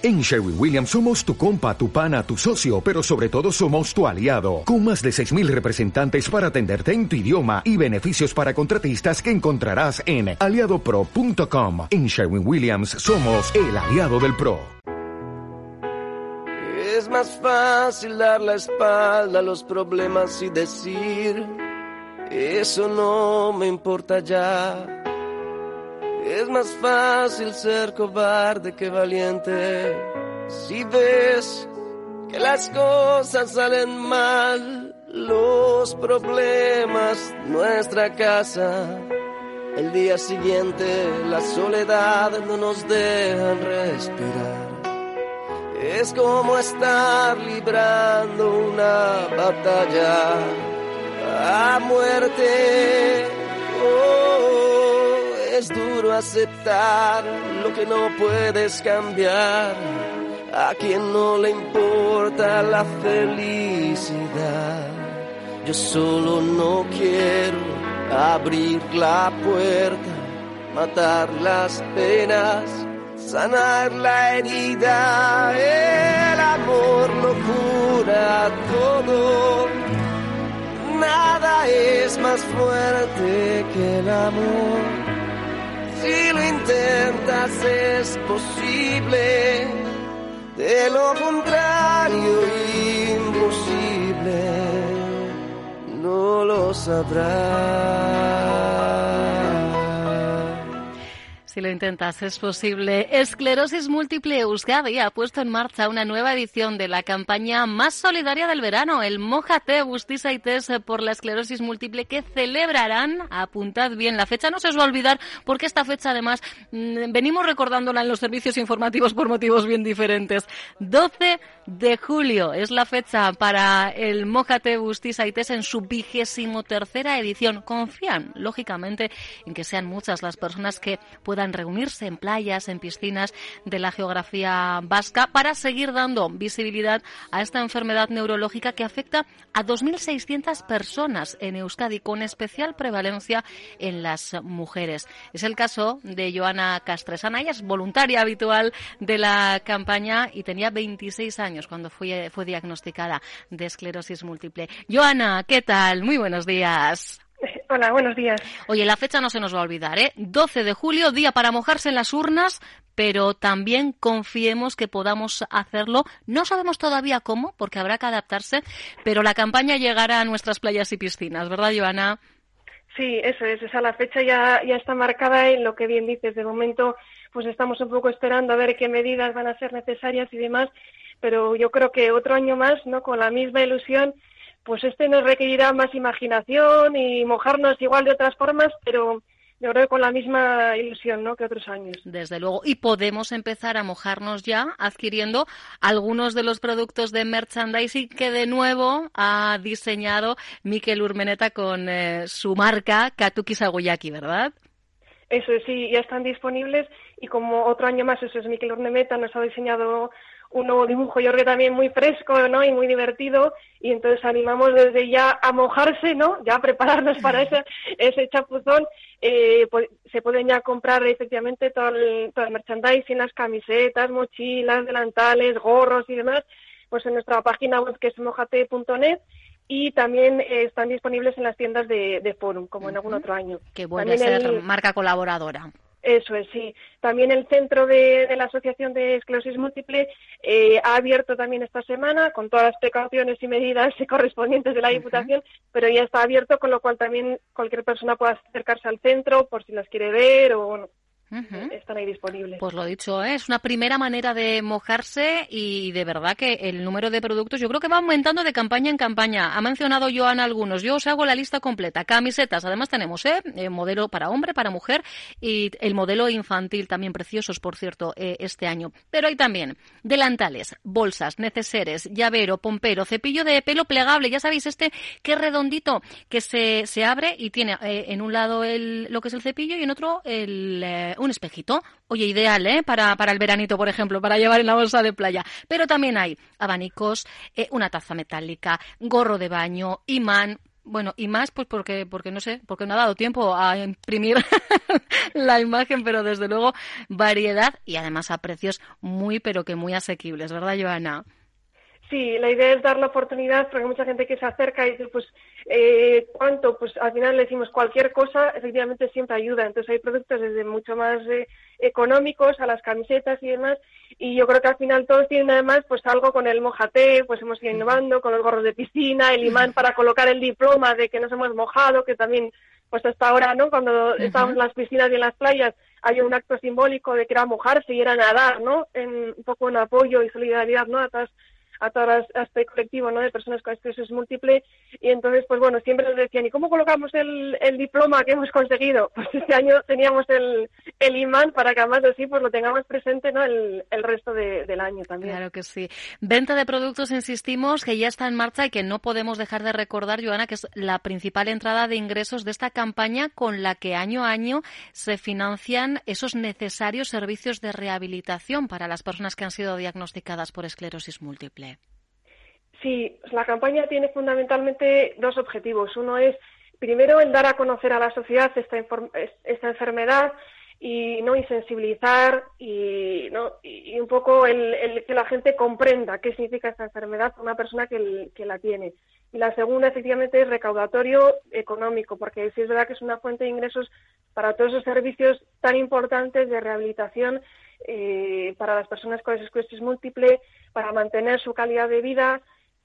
En Sherwin Williams somos tu compa, tu pana, tu socio, pero sobre todo somos tu aliado, con más de 6.000 representantes para atenderte en tu idioma y beneficios para contratistas que encontrarás en aliadopro.com. En Sherwin Williams somos el aliado del PRO. Es más fácil dar la espalda a los problemas y decir, eso no me importa ya es más fácil ser cobarde que valiente. Si ves que las cosas salen mal, los problemas, nuestra casa. El día siguiente la soledad no nos dejan respirar. Es como estar librando una batalla a muerte. Es duro aceptar lo que no puedes cambiar. A quien no le importa la felicidad. Yo solo no quiero abrir la puerta, matar las penas, sanar la herida. El amor lo cura todo. Nada es más fuerte que el amor si lo intentas es posible, de lo contrario imposible, no lo sabrás. Si lo intentas, es posible. Esclerosis Múltiple Euskadi ha puesto en marcha una nueva edición de la campaña más solidaria del verano, el Mojate Bustiza y Test por la esclerosis múltiple, que celebrarán, apuntad bien la fecha, no se os va a olvidar, porque esta fecha además mm, venimos recordándola en los servicios informativos por motivos bien diferentes. 12 de julio es la fecha para el Mojate Bustiza y Test en su vigésimo tercera edición. Confían, lógicamente, en que sean muchas las personas que puedan reunirse en playas, en piscinas de la geografía vasca para seguir dando visibilidad a esta enfermedad neurológica que afecta a 2.600 personas en Euskadi, con especial prevalencia en las mujeres. Es el caso de Joana Castresana. Ella es voluntaria habitual de la campaña y tenía 26 años cuando fue, fue diagnosticada de esclerosis múltiple. Joana, ¿qué tal? Muy buenos días. Hola, buenos días. Oye, la fecha no se nos va a olvidar, ¿eh? 12 de julio, día para mojarse en las urnas, pero también confiemos que podamos hacerlo. No sabemos todavía cómo, porque habrá que adaptarse, pero la campaña llegará a nuestras playas y piscinas, ¿verdad, Joana? Sí, eso es. Esa la fecha ya, ya está marcada en lo que bien dices. De momento, pues estamos un poco esperando a ver qué medidas van a ser necesarias y demás, pero yo creo que otro año más, ¿no? Con la misma ilusión pues este nos requerirá más imaginación y mojarnos igual de otras formas, pero yo creo que con la misma ilusión ¿no? que otros años. Desde luego. Y podemos empezar a mojarnos ya adquiriendo algunos de los productos de merchandising que de nuevo ha diseñado Miquel Urmeneta con eh, su marca Katuki Sagoyaki, ¿verdad? Eso sí, ya están disponibles y como otro año más, eso es Miquel Urmeneta, nos ha diseñado un nuevo dibujo, yo creo que también muy fresco, ¿no? Y muy divertido, y entonces animamos desde ya a mojarse, ¿no? Ya a prepararnos para ese, ese chapuzón. Eh, pues, se pueden ya comprar efectivamente todo el, todo el merchandising, las camisetas, mochilas, delantales, gorros y demás, pues en nuestra página web que es mojate.net y también eh, están disponibles en las tiendas de, de Forum, como en algún otro año. Que vuelve a ser marca colaboradora. Eso es, sí. También el centro de, la Asociación de Esclerosis Múltiple eh, ha abierto también esta semana con todas las precauciones y medidas correspondientes de la Diputación, pero ya está abierto, con lo cual también cualquier persona pueda acercarse al centro por si las quiere ver o bueno, están ahí disponibles. Pues lo dicho, ¿eh? es una primera manera de mojarse y de verdad que el número de productos yo creo que va aumentando de campaña en campaña. Ha mencionado Joan algunos, yo os hago la lista completa. Camisetas, además tenemos ¿eh? eh modelo para hombre, para mujer y el modelo infantil también preciosos, por cierto, eh, este año. Pero hay también delantales, bolsas, neceseres, llavero, pompero, cepillo de pelo plegable, ya sabéis, este que es redondito, que se, se abre y tiene en un lado el, lo que es el cepillo y en otro el un espejito. Oye, ideal, ¿eh? Para, para el veranito, por ejemplo, para llevar en la bolsa de playa. Pero también hay abanicos, eh, una taza metálica, gorro de baño, imán, Bueno, y más pues porque, porque no sé, porque no ha dado tiempo a imprimir la imagen, pero desde luego variedad y además a precios muy, pero que muy asequibles, ¿verdad, Joana? Sí, la idea es dar la oportunidad porque hay mucha gente que se acerca y dice, pues, eh, ¿cuánto? Pues al final le decimos cualquier cosa, efectivamente siempre ayuda. Entonces hay productos desde mucho más eh, económicos a las camisetas y demás. Y yo creo que al final todos tienen además pues algo con el mojate, pues hemos ido innovando con los gorros de piscina, el imán para colocar el diploma de que nos hemos mojado, que también pues hasta ahora, ¿no? Cuando estábamos en las piscinas y en las playas, hay un acto simbólico de que era mojarse y era nadar, ¿no? En, un poco en apoyo y solidaridad, ¿no? A todas a todo este colectivo ¿no? de personas con esclerosis múltiple y entonces pues bueno siempre nos decían ¿y cómo colocamos el, el diploma que hemos conseguido? Pues este año teníamos el, el imán para que además así pues lo tengamos presente ¿no? el, el resto del año también. Claro que sí. Venta de productos, insistimos, que ya está en marcha y que no podemos dejar de recordar, Joana, que es la principal entrada de ingresos de esta campaña con la que año a año se financian esos necesarios servicios de rehabilitación para las personas que han sido diagnosticadas por esclerosis múltiple. Sí, la campaña tiene fundamentalmente dos objetivos. Uno es, primero, el dar a conocer a la sociedad esta, esta enfermedad y no insensibilizar y, ¿no? y un poco el, que la gente comprenda qué significa esta enfermedad para una persona que, que, la tiene. Y la segunda, efectivamente, es recaudatorio económico, porque sí es verdad que es una fuente de ingresos para todos esos servicios tan importantes de rehabilitación eh, para las personas con esclerosis múltiple, para mantener su calidad de vida,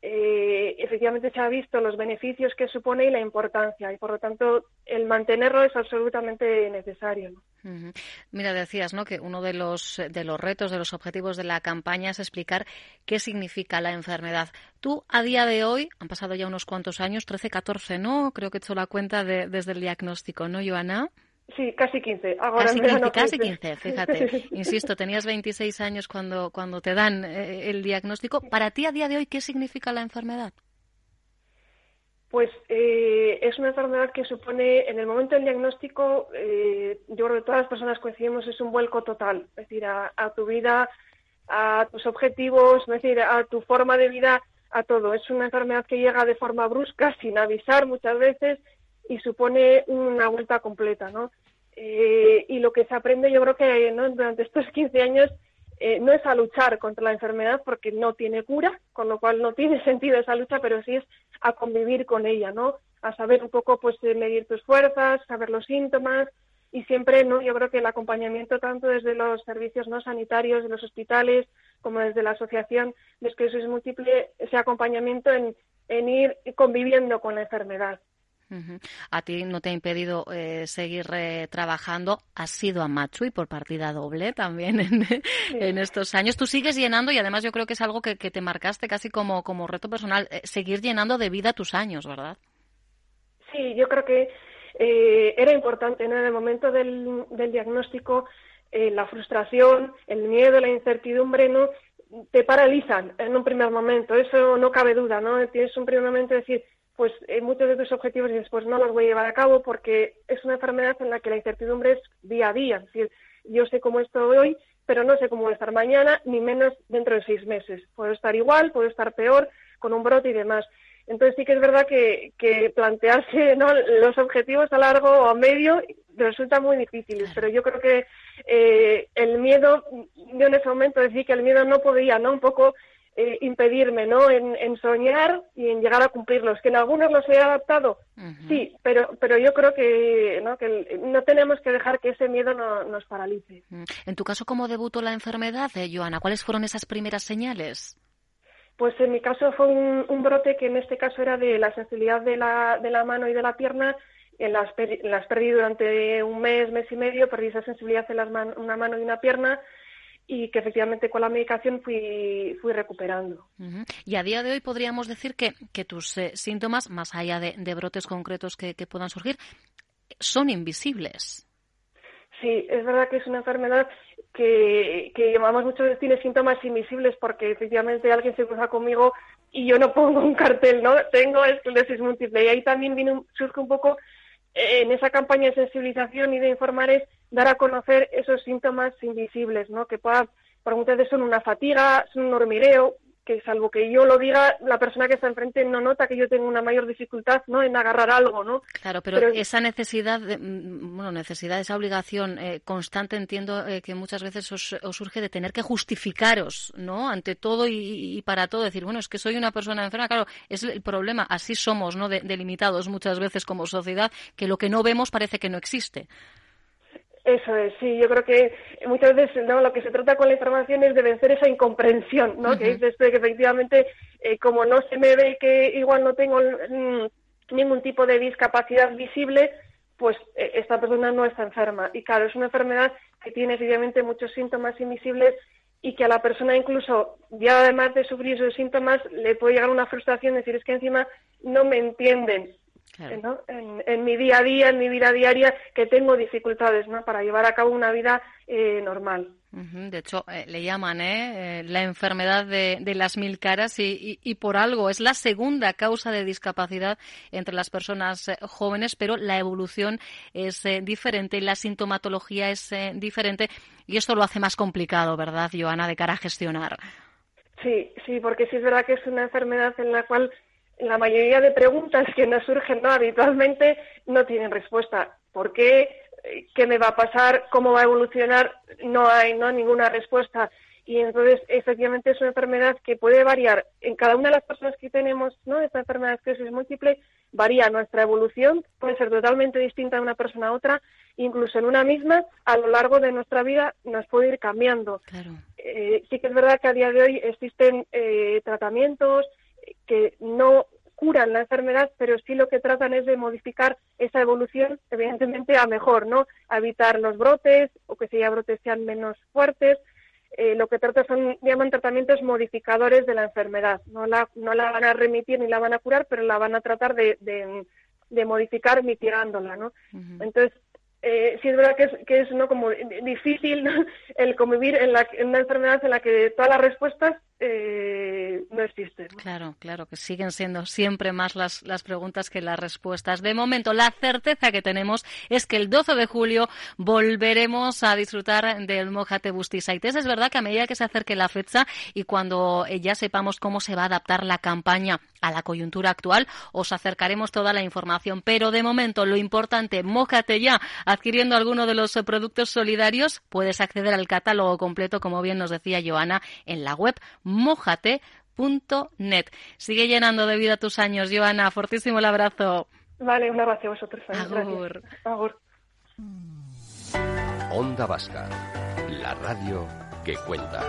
eh, efectivamente se ha visto los beneficios que supone y la importancia y por lo tanto el mantenerlo es absolutamente necesario. Mira, decías ¿no? que uno de los, de los retos, de los objetivos de la campaña es explicar qué significa la enfermedad. Tú, a día de hoy, han pasado ya unos cuantos años, 13, 14, ¿no? Creo que he hecho la cuenta desde el diagnóstico, ¿no, Joana? Sí, casi 15. casi 15, fíjate. Insisto, tenías 26 años cuando, cuando te dan eh, el diagnóstico. Para ti, a día de hoy, ¿qué significa la enfermedad? Pues eh, es una enfermedad que supone, en el momento del diagnóstico, eh, yo creo que todas las personas coincidimos, es un vuelco total, es decir, a, tu vida, a tus objetivos, es decir, a tu forma de vida, a todo. Es una enfermedad que llega de forma brusca, sin avisar muchas veces, y supone una vuelta completa, ¿no? Eh, y lo que se aprende yo creo que durante estos 15 años eh, no es a luchar contra la enfermedad porque no tiene cura, con lo cual no tiene sentido esa lucha, pero sí es a convivir con ella, ¿no? A saber un poco, pues, medir tus fuerzas, saber los síntomas y siempre, ¿no? Yo creo que el acompañamiento tanto desde los servicios no sanitarios, de los hospitales, como desde la asociación de esclerosis múltiple, ese acompañamiento en, en ir conviviendo con la enfermedad. A ti no te ha impedido eh, seguir eh, trabajando. Has sido a Machu y por partida doble también en, estos años. Tú sigues llenando y además yo creo que es algo que, te marcaste casi como, como reto personal, eh, seguir llenando de vida tus años, ¿verdad? Sí, yo creo que era importante en el momento del, del diagnóstico la frustración, el miedo, la incertidumbre, ¿no? te paralizan en un primer momento, eso no cabe duda, ¿no? Tienes un primer momento de decir, pues eh, muchos de tus objetivos y después no los voy a llevar a cabo porque es una enfermedad en la que la incertidumbre es día a día. Es decir, yo sé cómo estoy hoy, pero no sé cómo voy a estar mañana, ni menos dentro de seis meses. Puedo estar igual, puedo estar peor, con un brote y demás. Entonces sí que es verdad que, que plantearse ¿no? los objetivos a largo o a medio resulta muy difíciles, pero yo creo que eh, el miedo, yo en ese momento decía que el miedo no podía, ¿no? Un poco eh, impedirme ¿no? En, soñar y en llegar a cumplirlos. Que en algunos los he adaptado, sí, pero, pero yo creo que ¿no? que no tenemos que dejar que ese miedo nos paralice. Mm. En tu caso, ¿cómo debutó la enfermedad, eh, Joana? ¿Cuáles fueron esas primeras señales? Pues en mi caso fue un, brote que en este caso era de la sensibilidad de la, de la mano y de la pierna. En las, las perdí durante un mes, mes y medio, perdí esa sensibilidad en las una mano y una pierna y que efectivamente con la medicación fui, fui recuperando. Y a día de hoy podríamos decir que, que tus eh, síntomas, más allá de, brotes concretos que, puedan surgir, son invisibles. Sí, es verdad que es una enfermedad que, que llamamos muchas veces tiene síntomas invisibles porque efectivamente alguien se cruza conmigo y yo no pongo un cartel, ¿no? Tengo esclerosis múltiple y ahí también viene, surge un poco en esa campaña de sensibilización y de informar es dar a conocer esos síntomas invisibles, ¿no? Que pueda, por muchas son una fatiga, son un hormigueo, que salvo que yo lo diga, la persona que está enfrente no nota que yo tengo una mayor dificultad ¿no? en agarrar algo, ¿no? Claro, pero, esa necesidad, mm, bueno, necesidad, esa obligación eh, constante, entiendo eh, que muchas veces os, surge de tener que justificaros, ¿no? Ante todo y, para todo, decir, bueno, es que soy una persona enferma, claro, es el problema, así somos, ¿no? delimitados muchas veces como sociedad, que lo que no vemos parece que no existe. Eso es, sí, yo creo que muchas veces ¿no? lo que se trata con la información es de vencer esa incomprensión, ¿no? Que dices que efectivamente, eh, como no se me ve que igual no tengo mm, ningún tipo de discapacidad visible, pues eh, esta persona no está enferma. Y claro, es una enfermedad que tiene efectivamente muchos síntomas invisibles y que a la persona incluso, ya además de sufrir esos síntomas, le puede llegar una frustración, decir, es que encima no me entienden, en, mi día a día, en mi vida diaria, que tengo dificultades ¿no? para llevar a cabo una vida eh, normal. De hecho, eh, le llaman ¿eh? ¿eh? la enfermedad de, las mil caras y, y, por algo es la segunda causa de discapacidad entre las personas jóvenes, pero la evolución es diferente, la sintomatología es diferente y esto lo hace más complicado, ¿verdad, Joana, de cara a gestionar? Sí, sí, porque sí es verdad que es una enfermedad en la cual la mayoría de preguntas que nos surgen ¿no? habitualmente no tienen respuesta. ¿Por qué? ¿Qué me va a pasar? ¿Cómo va a evolucionar? No hay ¿no? ninguna respuesta. Y entonces, efectivamente, es una enfermedad que puede variar. En cada una de las personas que tenemos ¿no? esta enfermedad de esclerosis múltiple, varía nuestra evolución, puede ser totalmente distinta de una persona a otra, incluso en una misma, a lo largo de nuestra vida nos puede ir cambiando. Eh, sí que es verdad que a día de hoy existen eh, tratamientos, que no curan la enfermedad, pero sí lo que tratan es de modificar esa evolución, evidentemente a mejor, ¿no? A evitar los brotes o que si brotes sean menos fuertes. Eh, lo que trata son, llaman tratamientos modificadores de la enfermedad. No la, no la van a remitir ni la van a curar, pero la van a tratar de, de, modificar mitigándola, ¿no? Entonces, eh, sí es verdad que es, que es ¿no? como difícil el convivir en, la, en una enfermedad en la que todas las respuestas eh, no. Claro, claro, que siguen siendo siempre más las, las preguntas que las respuestas. De momento, la certeza que tenemos es que el 12 de julio volveremos a disfrutar del Mojate Bustisaites. Es verdad que a medida que se acerque la fecha y cuando eh, ya sepamos cómo se va a adaptar la campaña a la coyuntura actual, os acercaremos toda la información. Pero de momento, lo importante, mójate ya adquiriendo alguno de los eh, productos solidarios. Puedes acceder al catálogo completo, como bien nos decía Joana, en la web mojate.net. Sigue llenando de vida tus años, Joana. Fortísimo el abrazo. Vale, un abrazo a vosotros. Agur. Agur. Onda Vasca, la radio que cuenta.